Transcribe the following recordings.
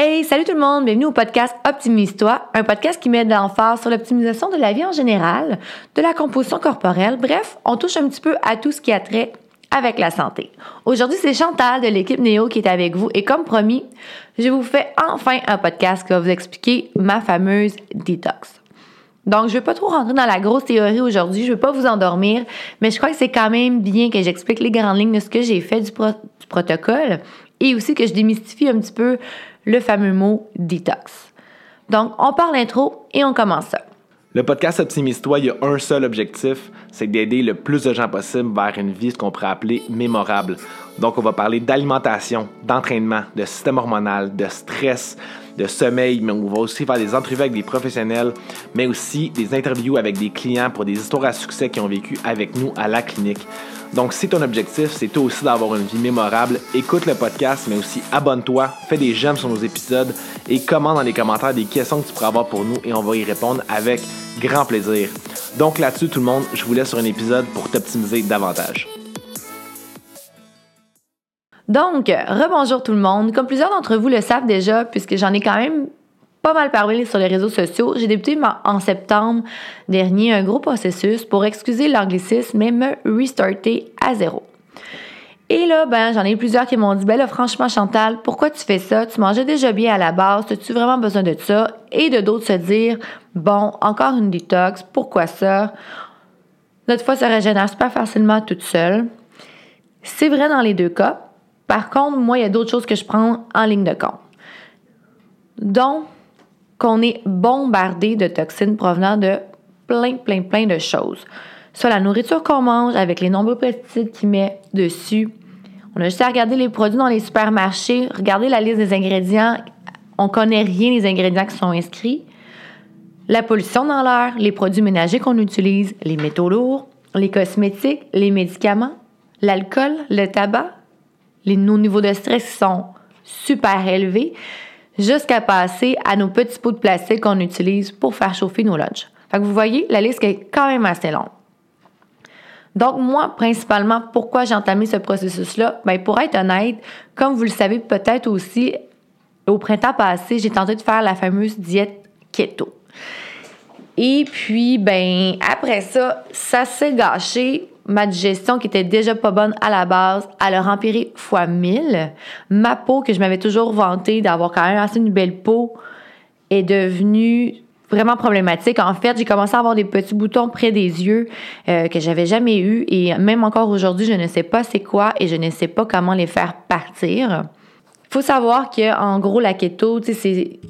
Hey, salut tout le monde, bienvenue au podcast Optimise-toi, un podcast qui met l'emphase sur l'optimisation de la vie en général, de la composition corporelle, bref, on touche un petit peu à tout ce qui a trait avec la santé. Aujourd'hui, c'est Chantal de l'équipe Néo qui est avec vous et comme promis, je vous fais enfin un podcast qui va vous expliquer ma fameuse détox. Donc, je ne vais pas trop rentrer dans la grosse théorie aujourd'hui, je ne veux pas vous endormir, mais je crois que c'est quand même bien que j'explique les grandes lignes de ce que j'ai fait du protocole et aussi que je démystifie un petit peu le fameux mot détox. Donc, on parle intro et on commence ça. Le podcast Optimise-toi, il y a un seul objectif, c'est d'aider le plus de gens possible vers une vie, ce qu'on pourrait appeler mémorable. Donc, on va parler d'alimentation, d'entraînement, de système hormonal, de stress, de sommeil, mais on va aussi faire des entrevues avec des professionnels, mais aussi des interviews avec des clients pour des histoires à succès qui ont vécu avec nous à la clinique. Donc, si ton objectif, c'est toi aussi d'avoir une vie mémorable, écoute le podcast, mais aussi abonne-toi, fais des j'aime sur nos épisodes et commente dans les commentaires des questions que tu pourrais avoir pour nous et on va y répondre avec grand plaisir. Donc là-dessus, tout le monde, je vous laisse sur un épisode pour t'optimiser davantage. Donc, rebonjour tout le monde. Comme plusieurs d'entre vous le savent déjà, puisque j'en ai quand même pas mal parlé sur les réseaux sociaux, j'ai débuté en septembre dernier un gros processus pour excuser l'anglicisme et me restarter à zéro. Et là, ben, j'en ai plusieurs qui m'ont dit, ben là, franchement, Chantal, pourquoi tu fais ça? Tu mangeais déjà bien à la base, as-tu vraiment besoin de ça? Et de d'autres se dire, bon, encore une détox, pourquoi ça? Notre fois se régénère super facilement toute seule. C'est vrai dans les deux cas. Par contre, moi, il y a d'autres choses que je prends en ligne de compte. Donc, qu'on est bombardé de toxines provenant de plein, plein, plein de choses. Soit la nourriture qu'on mange avec les nombreux pesticides qu'il met dessus. On a juste à regarder les produits dans les supermarchés, regarder la liste des ingrédients. On connaît rien des ingrédients qui sont inscrits. La pollution dans l'air, les produits ménagers qu'on utilise, les métaux lourds, les cosmétiques, les médicaments, l'alcool, le tabac, nos niveaux de stress sont super élevés, jusqu'à passer à nos petits pots de plastique qu'on utilise pour faire chauffer nos lunchs. Fait que vous voyez, la liste est quand même assez longue. Donc, moi, principalement, pourquoi j'ai entamé ce processus-là? Bien, pour être honnête, comme vous le savez peut-être aussi, au printemps passé, j'ai tenté de faire la fameuse diète keto. Et puis, ben, après ça, ça s'est gâché ma digestion qui était déjà pas bonne à la base, elle a empiré fois 1000. Ma peau, que je m'avais toujours vantée d'avoir quand même assez une belle peau, est devenue vraiment problématique. En fait, j'ai commencé à avoir des petits boutons près des yeux euh, que j'avais jamais eu et même encore aujourd'hui, je ne sais pas c'est quoi et je ne sais pas comment les faire partir. Faut savoir que en gros la keto, c'est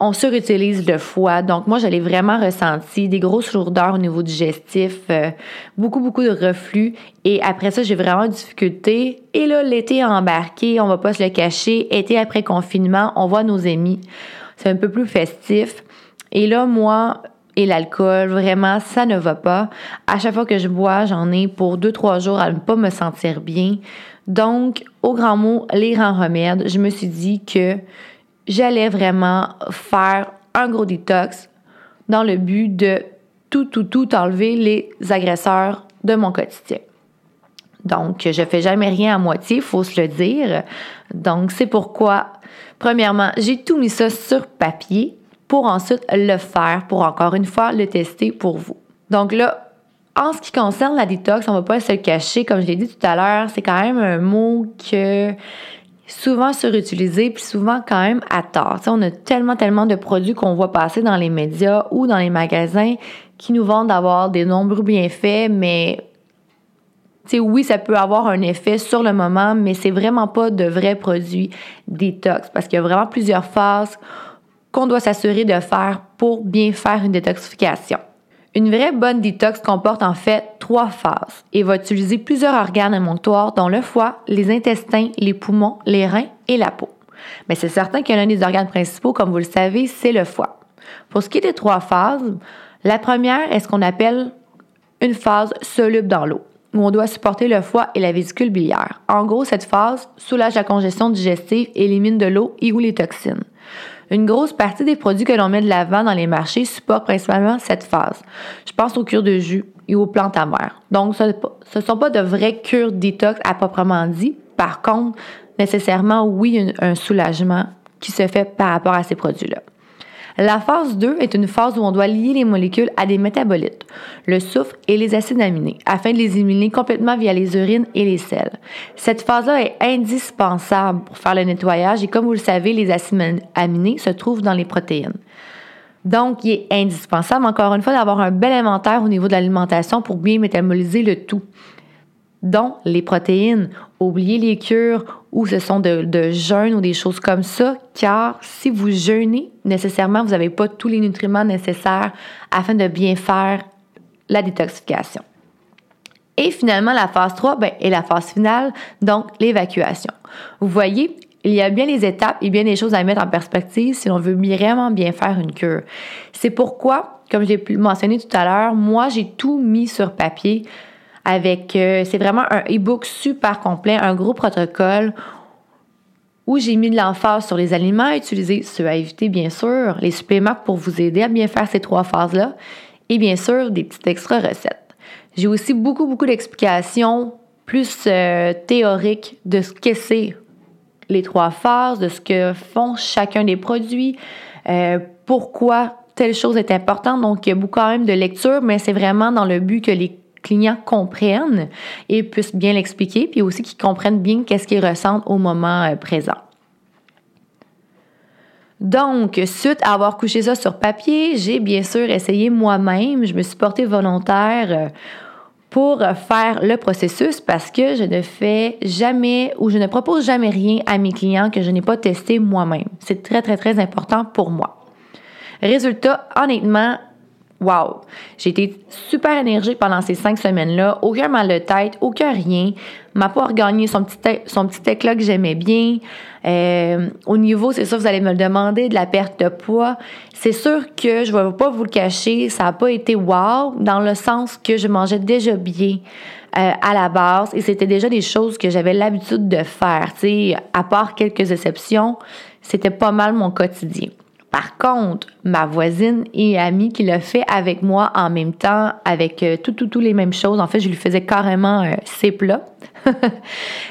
on surutilise le foie. Donc, moi, j'allais vraiment ressenti des grosses lourdeurs au niveau digestif, euh, beaucoup, beaucoup de reflux. Et après ça, j'ai vraiment difficulté. Et là, l'été embarqué, on va pas se le cacher. Été après confinement, on voit nos amis. C'est un peu plus festif. Et là, moi, et l'alcool, vraiment, ça ne va pas. À chaque fois que je bois, j'en ai pour deux, trois jours à ne pas me sentir bien. Donc, au grand mot, les grands remèdes, je me suis dit que j'allais vraiment faire un gros détox dans le but de tout, tout, tout enlever les agresseurs de mon quotidien. Donc, je fais jamais rien à moitié, faut se le dire. Donc, c'est pourquoi, premièrement, j'ai tout mis ça sur papier pour ensuite le faire, pour encore une fois le tester pour vous. Donc là, en ce qui concerne la détox, on va pas se le cacher, comme je l'ai dit tout à l'heure, c'est quand même un mot que souvent surutilisé, puis souvent quand même à tort. on a tellement, tellement de produits qu'on voit passer dans les médias ou dans les magasins qui nous vendent d'avoir des nombreux bienfaits, mais oui, ça peut avoir un effet sur le moment, mais c'est vraiment pas de vrais produits détox parce qu'il y a vraiment plusieurs phases qu'on doit s'assurer de faire pour bien faire une détoxification. Une vraie bonne détox comporte en fait trois phases et va utiliser plusieurs organes émonctoires dont le foie, les intestins, les poumons, les reins et la peau. Mais c'est certain que l'un des organes principaux, comme vous le savez, c'est le foie. Pour ce qui est des trois phases, la première est ce qu'on appelle une phase soluble dans l'eau, où on doit supporter le foie et la vésicule biliaire. En gros, cette phase soulage la congestion digestive, élimine de l'eau et ou les toxines. Une grosse partie des produits que l'on met de l'avant dans les marchés supportent principalement cette phase. Je pense aux cures de jus et aux plantes amères. Donc, ce ne sont pas de vraies cures détox à proprement dit. Par contre, nécessairement, oui, un, soulagement qui se fait par rapport à ces produits-là. La phase 2 est une phase où on doit lier les molécules à des métabolites, le soufre et les acides aminés, afin de les éliminer complètement via les urines et les selles. Cette phase-là est indispensable pour faire le nettoyage et comme vous le savez, les acides aminés se trouvent dans les protéines. Donc, il est indispensable, encore une fois, d'avoir un bel inventaire au niveau de l'alimentation pour bien métaboliser le tout dont les protéines. Oubliez les cures ou ce sont de, de jeûne ou des choses comme ça, car si vous jeûnez, nécessairement, vous n'avez pas tous les nutriments nécessaires afin de bien faire la détoxification. Et finalement, la phase 3 ben, est la phase finale, donc l'évacuation. Vous voyez, il y a bien les étapes et bien des choses à mettre en perspective si l'on veut vraiment bien faire une cure. C'est pourquoi, comme j'ai mentionné tout à l'heure, moi, j'ai tout mis sur papier avec, euh, c'est vraiment un e-book super complet, un gros protocole où j'ai mis de l'emphase sur les aliments à utiliser, ceux à éviter bien sûr, les suppléments pour vous aider à bien faire ces trois phases-là, et bien sûr des petites extra recettes. J'ai aussi beaucoup, beaucoup d'explications plus euh, théoriques de ce que c'est les trois phases, de ce que font chacun des produits, euh, pourquoi telle chose est importante. Donc, il y a beaucoup quand même de lecture, mais c'est vraiment dans le but que les clients comprennent et puissent bien l'expliquer, puis aussi qu'ils comprennent bien qu'est-ce qu'ils ressentent au moment euh, présent. Donc, suite à avoir couché ça sur papier, j'ai bien sûr essayé moi-même, je me suis portée volontaire euh, pour faire le processus parce que je ne fais jamais ou je ne propose jamais rien à mes clients que je n'ai pas testé moi-même. C'est très, très, très important pour moi. Résultat, honnêtement, Wow! J'ai été super énergique pendant ces cinq semaines-là. Aucun mal de tête, aucun rien. Ma peau a regagné son petit, son éclat que j'aimais bien. Euh, au niveau, c'est ça, vous allez me le demander, de la perte de poids. C'est sûr que je ne vais pas vous le cacher, ça n'a pas été wow, dans le sens que je mangeais déjà bien. Euh, à la base et c'était déjà des choses que j'avais l'habitude de faire. À part quelques exceptions, c'était pas mal mon quotidien. Par contre, ma voisine et amie qui l'a fait avec moi en même temps, avec euh, tout, tout, tout les mêmes choses, en fait, je lui faisais carrément euh, ses plats.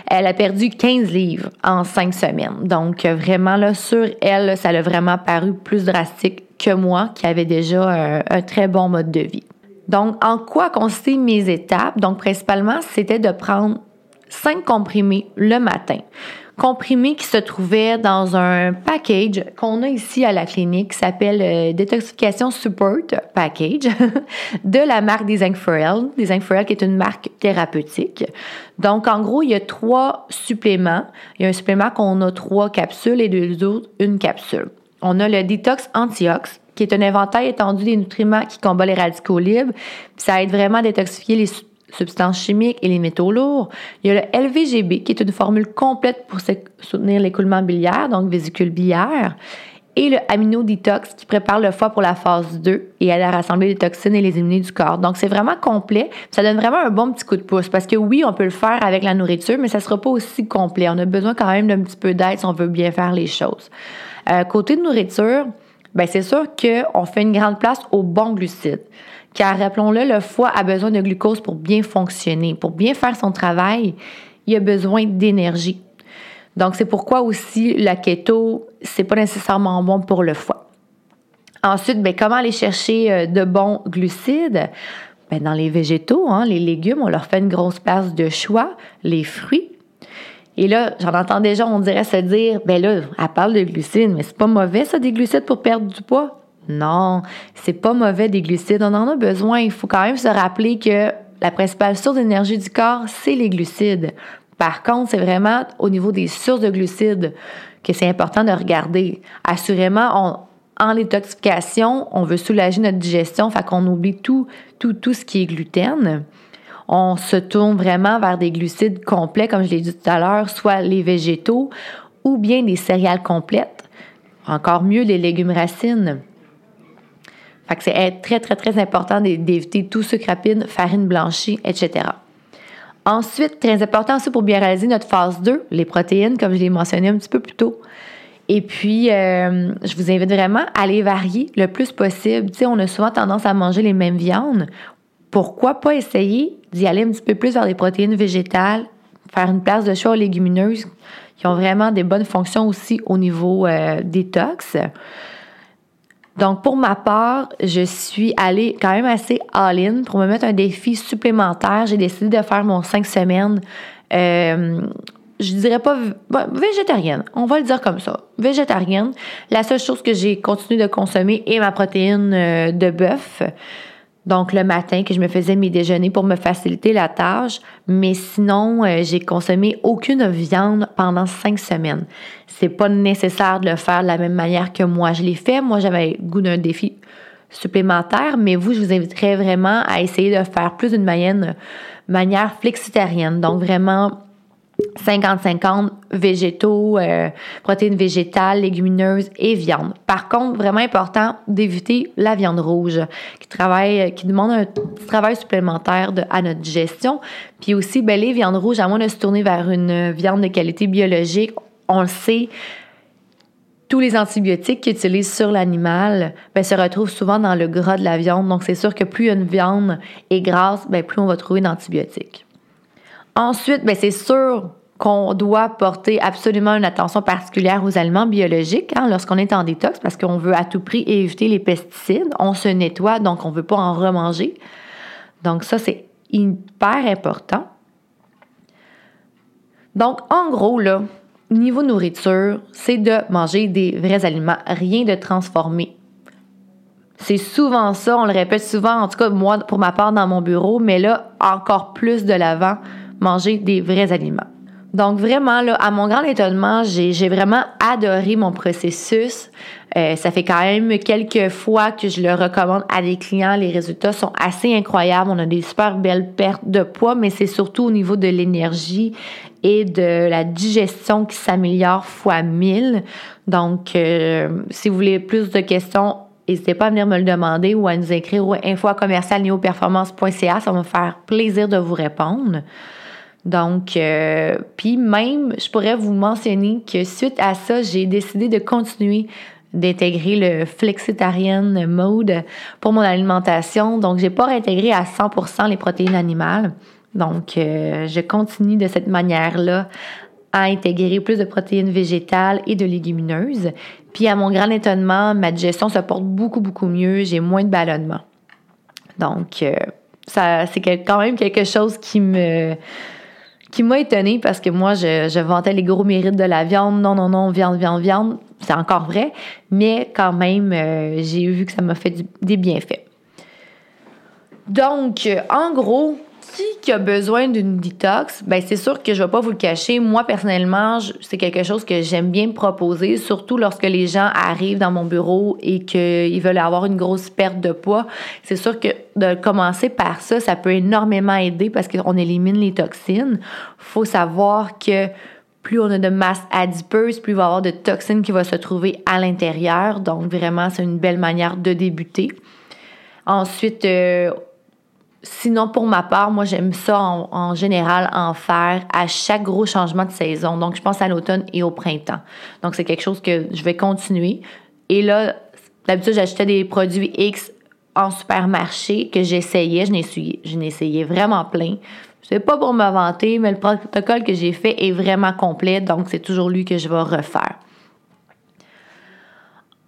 elle a perdu 15 livres en 5 semaines. Donc, euh, vraiment, là, sur elle, ça l'a vraiment paru plus drastique que moi, qui avait déjà un très bon mode de vie. Donc, en quoi consistaient mes étapes? Donc, principalement, c'était de prendre 5 comprimés le matin comprimé qui se trouvait dans un package qu'on a ici à la clinique qui s'appelle euh, Détoxification Support Package de la marque Design for Health. Design for Health qui est une marque thérapeutique. Donc, en gros, il y a trois suppléments. Il y a un supplément qu'on a trois capsules et deux autres, une capsule. On a le Detox Antiox qui est un inventaire étendu des nutriments qui combat les radicaux libres. ça aide vraiment à détoxifier les substances chimiques et les métaux lourds. Il y a le LVGB, qui est une formule complète pour soutenir l'écoulement biliaire, donc vésicule biliaire. Et le Amino Detox, qui prépare le foie pour la phase 2 et à rassembler les toxines et les immunités du corps. Donc, c'est vraiment complet. Ça donne vraiment un bon petit coup de pouce parce que oui, on peut le faire avec la nourriture, mais ça ne sera pas aussi complet. On a besoin quand même d'un petit peu d'aide si on veut bien faire les choses. Euh, côté de nourriture, ben c'est sûr qu'on fait une grande place aux bons glucides car rappelons-le, le foie a besoin de glucose pour bien fonctionner. Pour bien faire son travail, il a besoin d'énergie. Donc, c'est pourquoi aussi la keto, c'est pas nécessairement bon pour le foie. Ensuite, ben, comment aller chercher euh, de bons glucides? Ben, dans les végétaux, hein, les légumes, on leur fait une grosse place de choix, les fruits. Et là, j'en entends déjà, on dirait se dire, ben là, elle parle de glucides, mais c'est pas mauvais ça, des glucides pour perdre du poids. Non, c'est pas mauvais des glucides. On en a besoin. Il faut quand même se rappeler que la principale source d'énergie du corps, c'est les glucides. Par contre, c'est vraiment au niveau des sources de glucides que c'est important de regarder. Assurément, en détoxification, on veut soulager notre digestion, fait qu'on oublie tout, tout, tout ce qui est gluten. On se tourne vraiment vers des glucides complets, comme je l'ai dit tout à l'heure, soit les végétaux ou bien des céréales complètes. Encore mieux, les légumes racines. Fait que c'est très, très, très important d'éviter tout sucre rapide, farine blanchie, etc. Ensuite, très important aussi pour bien réaliser notre phase 2, les protéines, comme je l'ai mentionné un petit peu plus tôt. Et puis, euh, je vous invite vraiment à les varier le plus possible. Tu sais, on a souvent tendance à manger les mêmes viandes. Pourquoi pas essayer d'y aller un petit peu plus vers des protéines végétales, faire une place de choix aux légumineuses qui ont vraiment des bonnes fonctions aussi au niveau euh, détox. Donc, pour ma part, je suis allée quand même assez all-in pour me mettre un défi supplémentaire. J'ai décidé de faire mon cinq semaines. Euh, je dirais pas végétarienne, on va le dire comme ça. Végétarienne. La seule chose que j'ai continué de consommer est ma protéine euh, de bœuf. Donc le matin que je me faisais mes déjeuners pour me faciliter la tâche, mais sinon euh, j'ai consommé aucune viande pendant cinq semaines. C'est pas nécessaire de le faire de la même manière que moi je l'ai fait. Moi j'avais goût d'un défi supplémentaire, mais vous je vous inviterais vraiment à essayer de faire plus d'une manière, manière flexitarienne. Donc vraiment 50-50 végétaux, euh, protéines végétales, légumineuses et viande. Par contre, vraiment important d'éviter la viande rouge qui travaille, qui demande un travail supplémentaire de, à notre digestion. Puis aussi, ben, les viandes rouges, à moins de se tourner vers une viande de qualité biologique, on le sait, tous les antibiotiques qu'ils utilisent sur l'animal ben, se retrouvent souvent dans le gras de la viande. Donc, c'est sûr que plus une viande est grasse, ben, plus on va trouver d'antibiotiques. Ensuite, ben, c'est sûr qu'on doit porter absolument une attention particulière aux aliments biologiques hein, lorsqu'on est en détox parce qu'on veut à tout prix éviter les pesticides. On se nettoie, donc on ne veut pas en remanger. Donc ça, c'est hyper important. Donc, en gros, là, niveau nourriture, c'est de manger des vrais aliments, rien de transformé. C'est souvent ça, on le répète souvent, en tout cas moi pour ma part dans mon bureau, mais là, encore plus de l'avant manger des vrais aliments. Donc vraiment, là, à mon grand étonnement, j'ai vraiment adoré mon processus. Euh, ça fait quand même quelques fois que je le recommande à des clients. Les résultats sont assez incroyables. On a des super belles pertes de poids, mais c'est surtout au niveau de l'énergie et de la digestion qui s'améliore fois 1000. Donc, euh, si vous voulez plus de questions, n'hésitez pas à venir me le demander ou à nous écrire au info Ça va me faire plaisir de vous répondre. Donc, euh, puis même, je pourrais vous mentionner que suite à ça, j'ai décidé de continuer d'intégrer le flexitarian mode pour mon alimentation. Donc, j'ai pas réintégré à 100% les protéines animales. Donc, euh, je continue de cette manière-là à intégrer plus de protéines végétales et de légumineuses. Puis, à mon grand étonnement, ma digestion se porte beaucoup, beaucoup mieux. J'ai moins de ballonnement. Donc, euh, ça, c'est quand même quelque chose qui me qui m'a étonnée parce que moi, je, vantais les gros mérites de la viande. Non, non, non, viande, viande, viande. C'est encore vrai. Mais quand même, euh, j'ai vu que ça m'a fait des bienfaits. Donc, en gros, qui a besoin d'une détox, ben c'est sûr que je vais pas vous le cacher. Moi personnellement, c'est quelque chose que j'aime bien proposer, surtout lorsque les gens arrivent dans mon bureau et qu'ils veulent avoir une grosse perte de poids. C'est sûr que de commencer par ça, ça peut énormément aider parce qu'on élimine les toxines. Faut savoir que plus on a de masse adipeuse, plus il va y avoir de toxines qui vont se trouver à l'intérieur. Donc vraiment, c'est une belle manière de débuter. Ensuite, euh, Sinon, pour ma part, moi, j'aime ça en, général en faire à chaque gros changement de saison. Donc, je pense à l'automne et au printemps. Donc, c'est quelque chose que je vais continuer. Et là, d'habitude, j'achetais des produits X en supermarché que j'essayais. Je essayé vraiment plein. C'est pas pour me vanter, mais le protocole que j'ai fait est vraiment complet. Donc, c'est toujours lui que je vais refaire.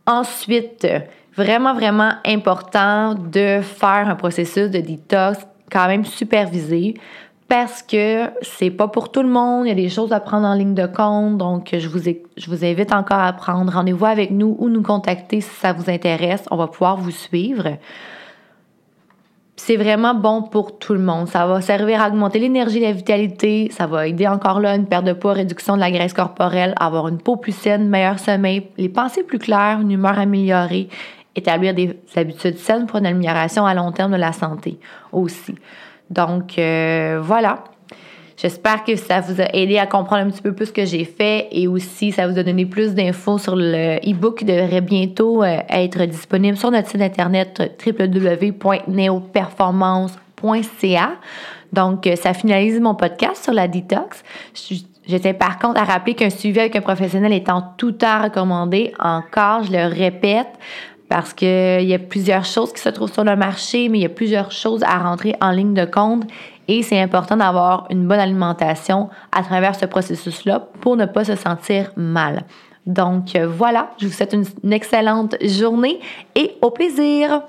Ensuite, vraiment, vraiment important de faire un processus de détox quand même supervisé parce que c'est pas pour tout le monde. Il y a des choses à prendre en ligne de compte. Donc, je vous, je vous invite encore à prendre rendez-vous avec nous ou nous contacter si ça vous intéresse. On va pouvoir vous suivre. C'est vraiment bon pour tout le monde. Ça va servir à augmenter l'énergie la vitalité. Ça va aider encore là une perte de poids, réduction de la graisse corporelle, avoir une peau plus saine, meilleur sommeil, les pensées plus claires, une humeur améliorée établir des habitudes saines pour une amélioration à long terme de la santé aussi. Donc, euh, voilà. J'espère que ça vous a aidé à comprendre un petit peu plus ce que j'ai fait et aussi ça vous a donné plus d'infos sur le e-book qui devrait bientôt euh, être disponible sur notre site internet www.neoperformance.ca. Donc, euh, ça finalise mon podcast sur la détox. J'étais par contre à rappeler qu'un suivi avec un professionnel est en tout temps recommandé. Encore, je le répète, parce qu'il y a plusieurs choses qui se trouvent sur le marché, mais il y a plusieurs choses à rentrer en ligne de compte Et c'est important d'avoir une bonne alimentation à travers ce processus-là pour ne pas se sentir mal. Donc voilà, je vous souhaite une excellente journée et au plaisir.